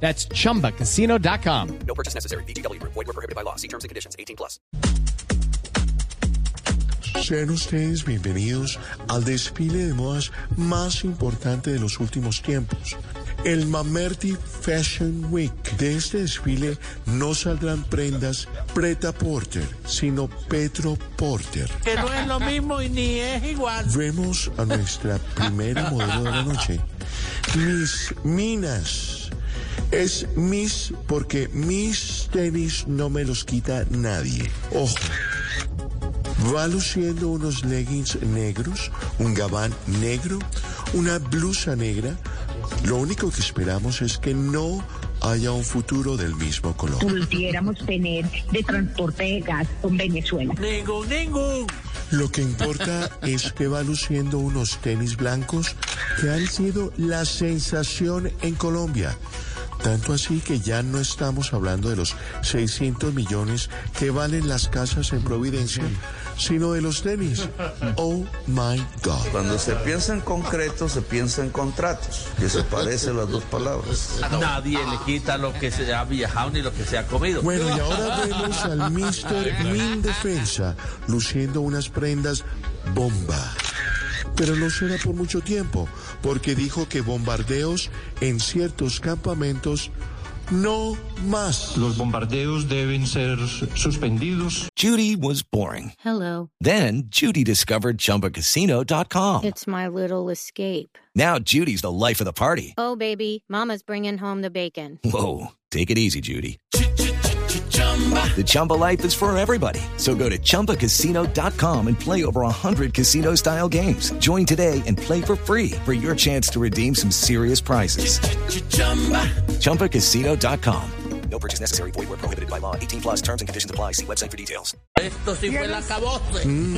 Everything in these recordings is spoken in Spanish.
That's chumbacasino.com. No purchase necessary. BGW. Void were prohibited by law. See terms and conditions. 18 plus. Sean ustedes bienvenidos al desfile de modas más importante de los últimos tiempos. El Mamerti Fashion Week. De este desfile no saldrán prendas Preta Porter, sino Petro Porter. que no es lo mismo y ni es igual. Vemos a nuestra primera modelo de la noche, Miss Minas. Es Miss porque mis tenis no me los quita nadie. Ojo. Va luciendo unos leggings negros, un gabán negro, una blusa negra. Lo único que esperamos es que no haya un futuro del mismo color. pudiéramos tener de transporte de gas con Venezuela. Ningún, ningún. Lo que importa es que va luciendo unos tenis blancos que han sido la sensación en Colombia. Tanto así que ya no estamos hablando de los 600 millones que valen las casas en Providencia, sino de los tenis. Oh my God. Cuando se piensa en concreto, se piensa en contratos, que se parecen las dos palabras. Nadie le quita lo que se ha viajado ni lo que se ha comido. Bueno, y ahora vemos al Mr. Min Defensa luciendo unas prendas bomba. Pero no será por mucho tiempo, porque dijo que bombardeos en ciertos campamentos no más. Los bombardeos deben ser suspendidos. Judy was boring. Hello. Then Judy discovered ChumbaCasino.com. It's my little escape. Now Judy's the life of the party. Oh, baby, Mama's bringing home the bacon. Whoa, take it easy, Judy. The Chumba life is for everybody. So go to ChumbaCasino.com and play over 100 casino style games. Join today and play for free for your chance to redeem some serious prizes. ChumbaCasino.com. No purchase necessary. Void were prohibited by law. 18 plus terms and conditions apply. See website for details. Esto sí fue la caboce. Mm.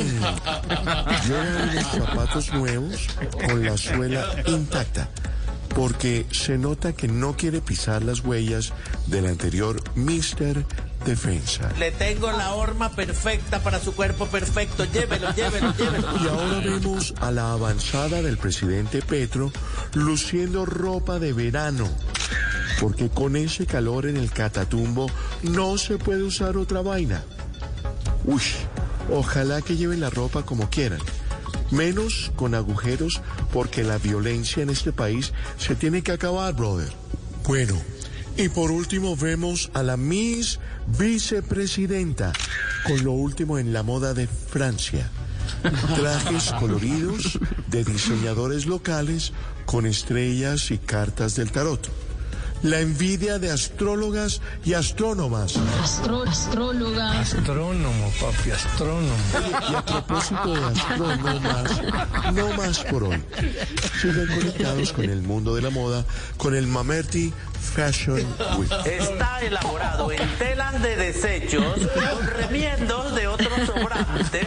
Llegan los zapatos nuevos con la suela intacta, porque se nota que no quiere pisar las huellas del anterior Mr. Defensa. Le tengo la horma perfecta para su cuerpo perfecto. Llévelo, llévelo, llévelo. Y ahora vemos a la avanzada del presidente Petro luciendo ropa de verano. Porque con ese calor en el catatumbo no se puede usar otra vaina. Uy, ojalá que lleven la ropa como quieran. Menos con agujeros porque la violencia en este país se tiene que acabar, brother. Bueno, y por último vemos a la Miss Vicepresidenta con lo último en la moda de Francia. Trajes coloridos de diseñadores locales con estrellas y cartas del tarot. La envidia de astrólogas y astrónomas. astróloga. Astrónomo, papi, astrónomo. Y a propósito de astrónomas, no más por hoy. Sigan conectados con el mundo de la moda, con el Mamerti Fashion Week. Está elaborado en telas de desechos con remiendos de otros sobrantes.